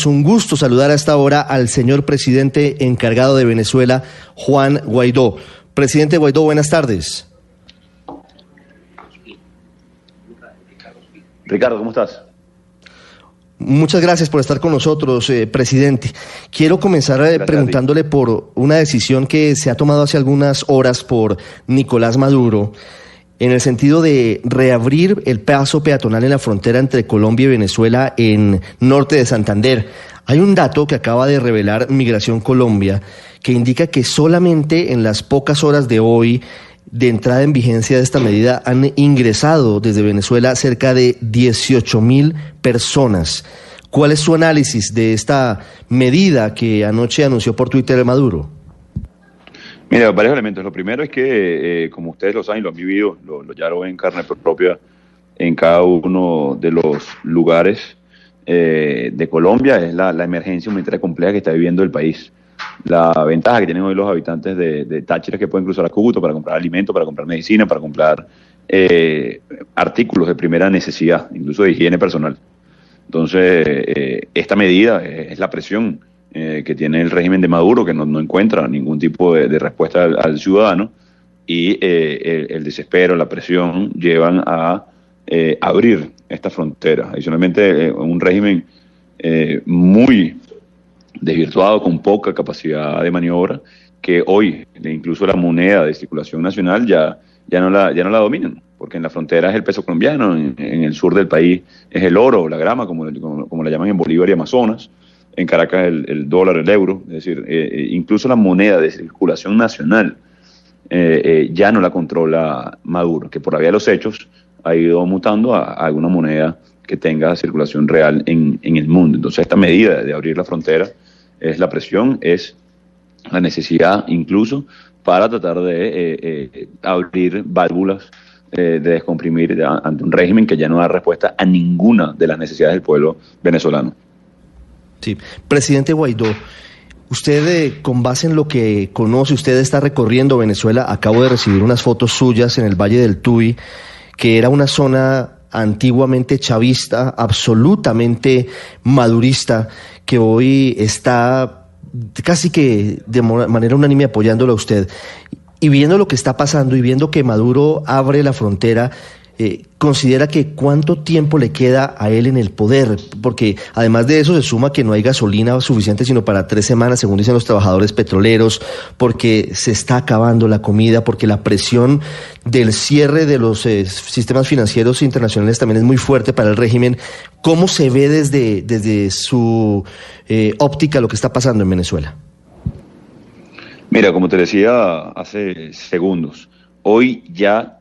Es un gusto saludar a esta hora al señor presidente encargado de Venezuela, Juan Guaidó. Presidente Guaidó, buenas tardes. Ricardo, ¿cómo estás? Muchas gracias por estar con nosotros, eh, presidente. Quiero comenzar eh, preguntándole por una decisión que se ha tomado hace algunas horas por Nicolás Maduro en el sentido de reabrir el paso peatonal en la frontera entre Colombia y Venezuela en norte de Santander. Hay un dato que acaba de revelar Migración Colombia que indica que solamente en las pocas horas de hoy de entrada en vigencia de esta medida han ingresado desde Venezuela cerca de 18 mil personas. ¿Cuál es su análisis de esta medida que anoche anunció por Twitter Maduro? Mira, varios elementos. Lo primero es que, eh, como ustedes lo saben, lo han vivido, lo, ya lo ven en carne propia en cada uno de los lugares eh, de Colombia, es la, emergencia humanitaria compleja que está viviendo el país. La ventaja que tienen hoy los habitantes de, Táchira que pueden cruzar a Cúcuta para comprar alimentos, para comprar medicina, para comprar eh, artículos de primera necesidad, incluso de higiene personal. Entonces, esta medida es la presión eh, que tiene el régimen de Maduro, que no, encuentra ningún tipo de, respuesta al, ciudadano, y eh, el, desespero, la presión llevan a eh, abrir esta frontera. Adicionalmente, un régimen muy desvirtuado, con poca capacidad de maniobra, que hoy incluso la moneda de circulación nacional ya, ya, no, la, ya no la dominan, porque en la frontera es el peso colombiano, en, el sur del país es el oro, la grama, como, como, como la llaman en Bolívar y Amazonas, en Caracas el, dólar, el euro, es decir, eh, eh, incluso la moneda de circulación nacional eh, ya no la controla Maduro, que por la vía de los hechos ha ido mutando a, alguna moneda que tenga circulación real en, el mundo. Entonces esta medida de abrir la frontera es la presión, es la necesidad incluso para tratar de abrir válvulas de descomprimir ante un régimen que ya no da respuesta a ninguna de las necesidades del pueblo venezolano. Sí, presidente Guaidó, usted eh, con base en lo que conoce, usted está recorriendo Venezuela, acabo de recibir unas fotos suyas en el Valle del Tuy, que era una zona antiguamente chavista, absolutamente madurista, que hoy está casi que de manera unánime apoyándolo a usted. Y viendo lo que está pasando y viendo que Maduro abre la frontera, eh, considera que cuánto tiempo le queda a él en el poder, porque además de eso se suma que no hay gasolina suficiente sino para tres semanas, según dicen los trabajadores petroleros, porque se está acabando la comida, porque la presión del cierre de los eh, sistemas financieros internacionales también es muy fuerte para el régimen. ¿Cómo se ve desde, desde su eh, óptica lo que está pasando en Venezuela? Mira, como te decía hace segundos, hoy ya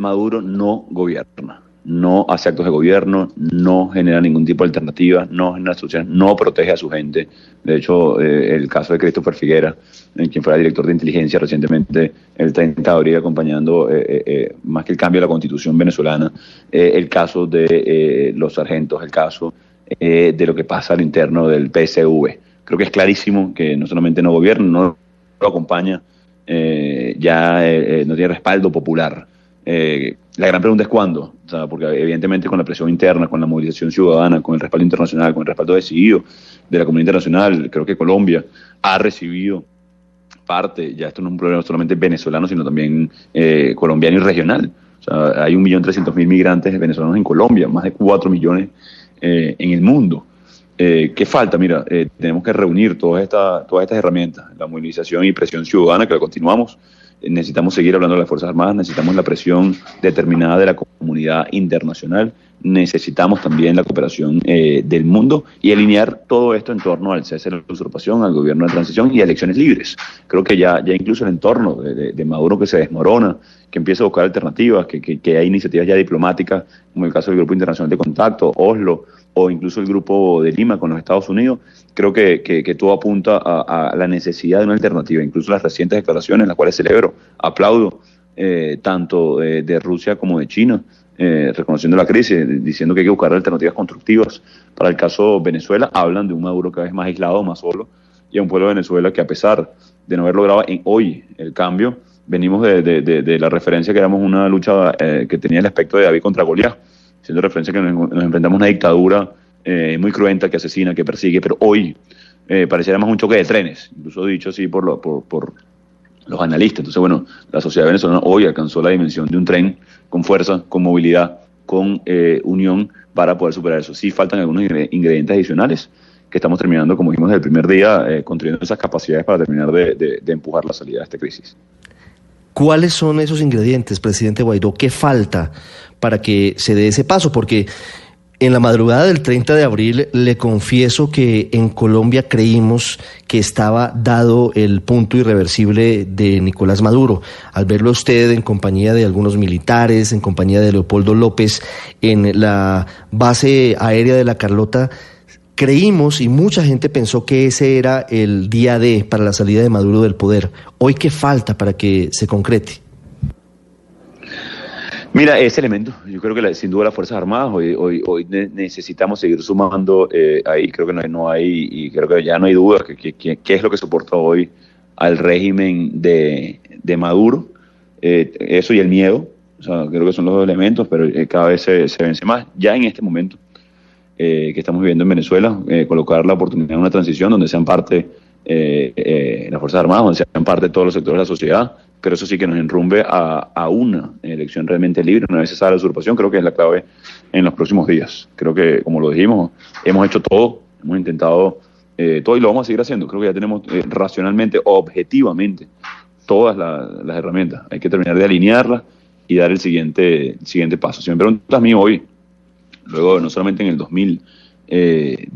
Maduro no gobierna, no hace actos de gobierno, no genera ningún tipo de alternativa, no genera soluciones, no protege a su gente. De hecho, eh, el caso de Christopher Figuera, en quien fuera director de inteligencia recientemente, el 30 de abril, acompañando eh, eh, más que el cambio de la constitución venezolana, el caso de los sargentos, el caso de lo que pasa al interno del PSV. Creo que es clarísimo que no solamente no gobierna, no lo acompaña, ya no tiene respaldo popular. Eh, la gran pregunta es cuándo, porque evidentemente con la presión interna, con la movilización ciudadana, con el respaldo internacional, con el respaldo decidido de la comunidad internacional, creo que Colombia ha recibido parte, ya esto no es un problema solamente venezolano, sino también eh, colombiano y regional. O sea, hay 1.300.000 migrantes venezolanos en Colombia, más de 4 millones eh, en el mundo. ¿Qué falta? Mira, tenemos que reunir todas, estas todas estas herramientas, la movilización y presión ciudadana, que la continuamos, necesitamos seguir hablando de las Fuerzas Armadas, necesitamos la presión determinada de la comunidad internacional, necesitamos también la cooperación eh, del mundo y alinear todo esto en torno al cese de la usurpación, al gobierno de transición y a elecciones libres. Creo que ya, ya incluso el entorno de, Maduro que se desmorona, que empieza a buscar alternativas, que, que hay iniciativas ya diplomáticas, como el caso del Grupo Internacional de Contacto, Oslo, o incluso el grupo de Lima con los Estados Unidos, creo que, que, todo apunta a, la necesidad de una alternativa. Incluso las recientes declaraciones, las cuales celebro, aplaudo, eh, tanto de, Rusia como de China, eh, reconociendo la crisis, diciendo que hay que buscar alternativas constructivas. Para el caso Venezuela, hablan de un Maduro cada vez más aislado, más solo, y a un pueblo de Venezuela que a pesar de no haber logrado en hoy el cambio, venimos de, de, la referencia que éramos una lucha eh, que tenía el aspecto de David contra Goliat siendo referencia que nos, enfrentamos a una dictadura muy cruenta, que asesina, que persigue, pero hoy pareciera más un choque de trenes, incluso dicho así por, lo, por, los analistas. Entonces, bueno, la sociedad venezolana hoy alcanzó la dimensión de un tren con fuerza, con movilidad, con unión para poder superar eso. Sí faltan algunos ingredientes adicionales que estamos terminando, como dijimos, el primer día, eh, construyendo esas capacidades para terminar de, empujar la salida de esta crisis. ¿Cuáles son esos ingredientes, presidente Guaidó? ¿Qué falta para que se dé ese paso? Porque en la madrugada del 30 de abril le confieso que en Colombia creímos que estaba dado el punto irreversible de Nicolás Maduro. Al verlo usted en compañía de algunos militares, en compañía de Leopoldo López, en la base aérea de la Carlota, creímos y mucha gente pensó que ese era el día D para la salida de Maduro del poder. Hoy, ¿qué falta para que se concrete? Mira, ese elemento, yo creo que sin duda las Fuerzas Armadas, hoy, hoy, hoy necesitamos seguir sumando eh, ahí, creo que no, hay, y creo que ya no hay duda que, que, es lo que soporta hoy al régimen de, Maduro, eh, eso y el miedo, o sea, creo que son los dos elementos, pero eh, cada vez se, se vence más, ya en este momento. Eh, que estamos viviendo en Venezuela, eh, colocar la oportunidad de una transición donde sean parte las Fuerzas Armadas, donde sean parte todos los sectores de la sociedad, pero eso sí que nos enrumbe a, una elección realmente libre, una vez cesada la usurpación, creo que es la clave en los próximos días. Creo que, como lo dijimos, hemos hecho todo, hemos intentado todo y lo vamos a seguir haciendo. Creo que ya tenemos racionalmente, objetivamente, todas las herramientas. Hay que terminar de alinearlas y dar el siguiente, el siguiente paso. Si me preguntas a mí hoy, luego no solamente en el 2019, eh,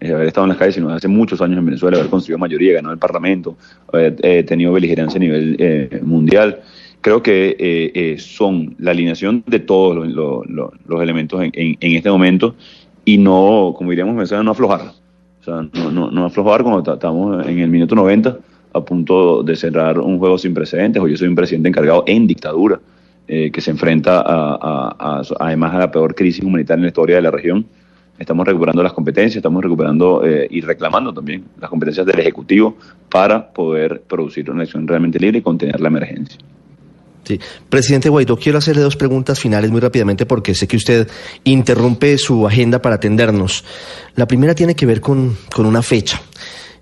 haber estado en las calles, hace muchos años en Venezuela, haber construido mayoría, ganado el Parlamento, haber eh, tenido beligerancia a nivel eh, mundial. Creo que son la alineación de todos los, elementos en, este momento y no, como diríamos en Venezuela, no aflojar. O sea, no, no, no aflojar cuando estamos en el minuto 90 a punto de cerrar un juego sin precedentes, o yo soy un presidente encargado en dictadura eh, que se enfrenta a, además a la peor crisis humanitaria en la historia de la región. Estamos recuperando las competencias, estamos recuperando eh, y reclamando también las competencias del Ejecutivo para poder producir una elección realmente libre y contener la emergencia. Sí. Presidente Guaidó, quiero hacerle dos preguntas finales muy rápidamente porque sé que usted interrumpe su agenda para atendernos. La primera tiene que ver con, con una fecha.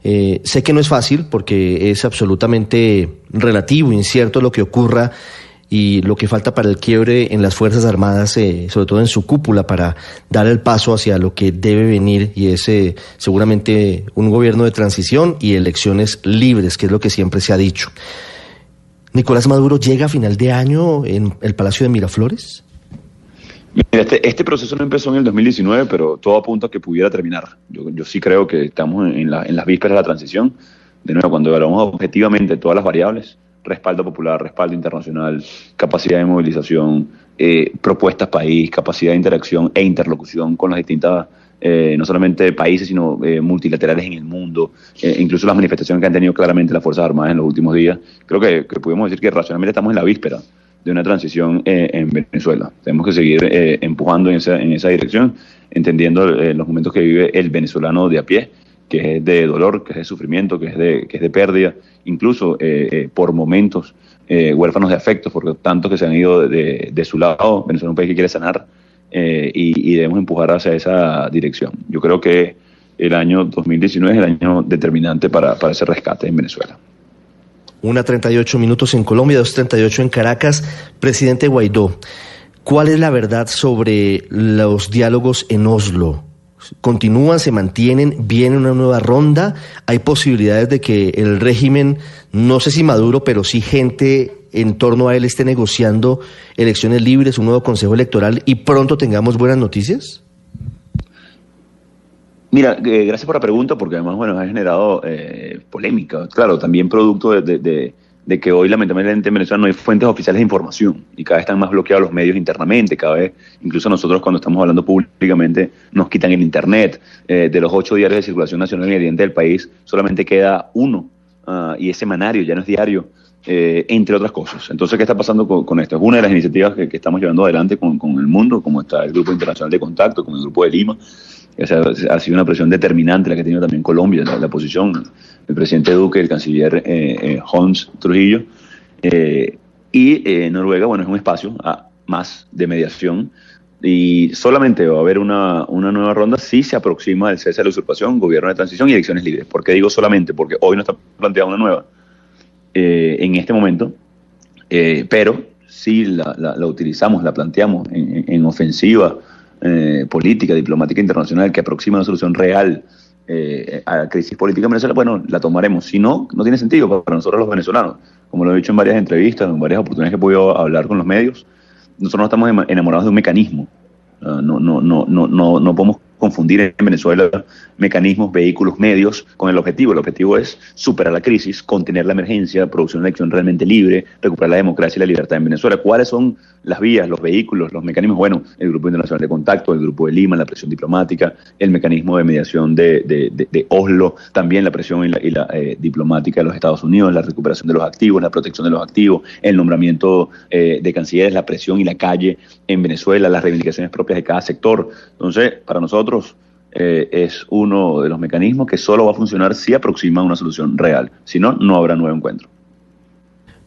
Eh, sé que no es fácil porque es absolutamente relativo, incierto lo que ocurra y lo que falta para el quiebre en las Fuerzas Armadas, eh, sobre todo en su cúpula, para dar el paso hacia lo que debe venir y es eh, seguramente un gobierno de transición y elecciones libres, que es lo que siempre se ha dicho. Nicolás Maduro llega a final de año en el Palacio de Miraflores. Este, este, proceso no empezó en el 2019, pero todo apunta a que pudiera terminar. Yo, sí creo que estamos en, en las vísperas de la transición. De nuevo, cuando evaluamos objetivamente todas las variables, respaldo popular, respaldo internacional, capacidad de movilización, eh, propuestas país, capacidad de interacción e interlocución con las distintas, eh, no solamente países, sino eh, multilaterales en el mundo, incluso las manifestaciones que han tenido claramente las Fuerzas Armadas en los últimos días. Creo que, que podemos decir que racionalmente estamos en la víspera de una transición en Venezuela. Tenemos que seguir empujando en esa, en esa dirección, entendiendo los momentos que vive el venezolano de a pie que es de dolor, que es de sufrimiento, que es de, que es de pérdida, incluso eh, eh, por momentos eh, huérfanos de afectos, porque tantos que se han ido de, de, su lado. Venezuela es un país que quiere sanar y, debemos empujar hacia esa dirección. Yo creo que el año 2019 es el año determinante para, para ese rescate en Venezuela. Una 38 minutos en Colombia, 2.38 en Caracas. Presidente Guaidó, ¿cuál es la verdad sobre los diálogos en Oslo? Continúan, se mantienen, viene una nueva ronda, hay posibilidades de que el régimen, no sé si Maduro, pero sí gente en torno a él esté negociando elecciones libres, un nuevo consejo electoral y pronto tengamos buenas noticias? Mira, eh, gracias por la pregunta porque además, bueno, ha generado eh, polémica, claro, también producto de de que hoy lamentablemente en Venezuela no hay fuentes oficiales de información y cada vez están más bloqueados los medios internamente, cada vez, incluso nosotros cuando estamos hablando públicamente, nos quitan el Internet. Eh, de los ocho diarios de circulación nacional y oriente del país, solamente queda uno uh, y es semanario, ya no es diario, eh, entre otras cosas. Entonces, ¿qué está pasando con, esto? Es una de las iniciativas que, estamos llevando adelante con, con, el mundo, como está el Grupo Internacional de Contacto, con el Grupo de Lima. Ha sido una presión determinante la que ha tenido también Colombia, la, la posición el presidente Duque, el canciller eh, eh Hans Trujillo. Eh, y eh, Noruega, bueno, es un espacio ah, más de mediación y solamente va a haber una, una nueva ronda si se aproxima el cese de la usurpación, gobierno de transición y elecciones libres. ¿Por qué digo solamente? Porque hoy no está planteada una nueva eh, en este momento, eh, pero si la, la, utilizamos, la planteamos en, en ofensiva eh, política, diplomática internacional que aproxima una solución real a la crisis política en Venezuela, bueno, la tomaremos. Si no, no tiene sentido para nosotros los venezolanos. Como lo he dicho en varias entrevistas, en varias oportunidades que he podido hablar con los medios, nosotros no estamos enamorados de un mecanismo. No, no, no, no, no, no podemos confundir en Venezuela mecanismos, vehículos, medios con el objetivo. El objetivo es superar la crisis, contener la emergencia, producir una elección realmente libre, recuperar la democracia y la libertad en Venezuela. ¿Cuáles son las vías, los vehículos, los mecanismos? Bueno, el Grupo Internacional de Contacto, el Grupo de Lima, la presión diplomática, el mecanismo de mediación de, de, Oslo, también la presión y la, eh, diplomática de los Estados Unidos, la recuperación de los activos, la protección de los activos, el nombramiento eh, de cancilleres, la presión y la calle en Venezuela, las reivindicaciones propias de cada sector. Entonces, para nosotros, eh, es uno de los mecanismos que solo va a funcionar si aproxima una solución real. Si no, no habrá nuevo encuentro.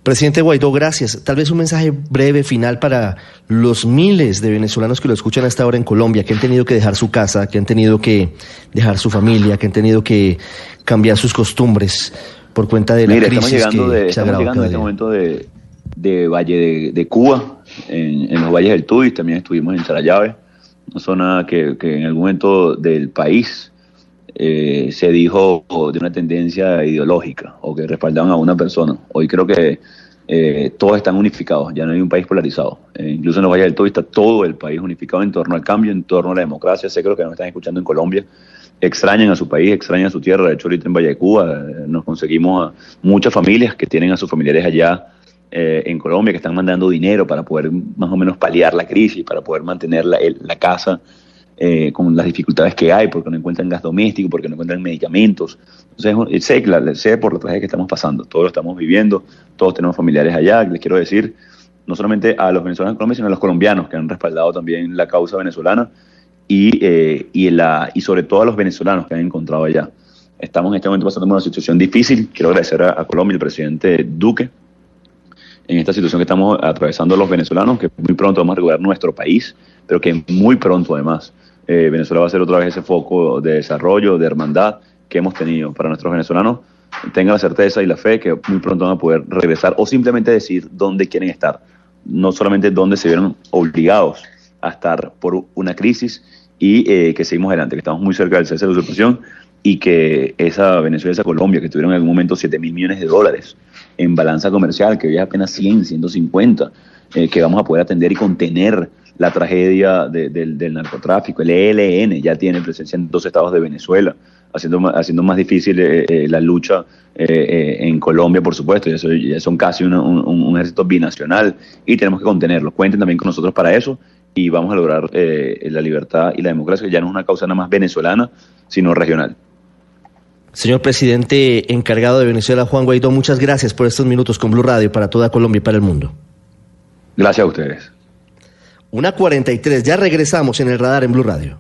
Presidente Guaidó, gracias. Tal vez un mensaje breve final para los miles de venezolanos que lo escuchan hasta ahora en Colombia, que han tenido que dejar su casa, que han tenido que dejar su familia, que han tenido que cambiar sus costumbres por cuenta de la crisis estamos llegando de, estamos llegando en este momento de, Valle de, Cuba, en, en, los valles del Tuy, también estuvimos en Sarayave una zona que, que en algún momento del país eh, se dijo de una tendencia ideológica o que respaldaban a una persona. Hoy creo que eh, todos están unificados, ya no hay un país polarizado. Eh, incluso en los Valles del Todo está todo el país unificado en torno al cambio, en torno a la democracia. Sé que los que nos están escuchando en Colombia extrañan a su país, extrañan a su tierra. De hecho, ahorita en Valle de Cuba nos conseguimos muchas familias que tienen a sus familiares allá eh, en Colombia que están mandando dinero para poder más o menos paliar la crisis, para poder mantener la, la casa eh, con las dificultades que hay, porque no encuentran gas doméstico, porque no encuentran medicamentos. Entonces, sé, sé por la tragedia que estamos pasando, todos lo estamos viviendo, todos tenemos familiares allá, les quiero decir, no solamente a los venezolanos en Colombia, sino a los colombianos que han respaldado también la causa venezolana y, eh, y, la, y sobre todo a los venezolanos que han encontrado allá. Estamos en este momento pasando una situación difícil. Quiero agradecer a, a Colombia y al presidente Duque en esta situación que estamos atravesando los venezolanos, que muy pronto vamos a regular nuestro país, pero que muy pronto además eh, Venezuela va a ser otra vez ese foco de desarrollo, de hermandad que hemos tenido para nuestros venezolanos. Tengan la certeza y la fe que muy pronto van a poder regresar o simplemente decir dónde quieren estar, no solamente dónde se vieron obligados a estar por una crisis y eh, que seguimos adelante, que estamos muy cerca del cese de la usurpación y que esa Venezuela, esa Colombia, que tuvieron en algún momento 7 mil millones de dólares en balanza comercial, que hoy es apenas 100, 150, eh, que vamos a poder atender y contener la tragedia del narcotráfico. El ELN ya tiene presencia en dos estados de Venezuela, haciendo, haciendo más difícil eh, eh, la lucha en Colombia, por supuesto. Ya, son casi un, ejército binacional y tenemos que contenerlo. Cuenten también con nosotros para eso y vamos a lograr la libertad y la democracia, que ya no es una causa nada más venezolana, sino regional. Señor presidente encargado de Venezuela, Juan Guaidó, muchas gracias por estos minutos con Blue Radio para toda Colombia y para el mundo. Gracias a ustedes. Una 43, ya regresamos en el radar en Blue Radio.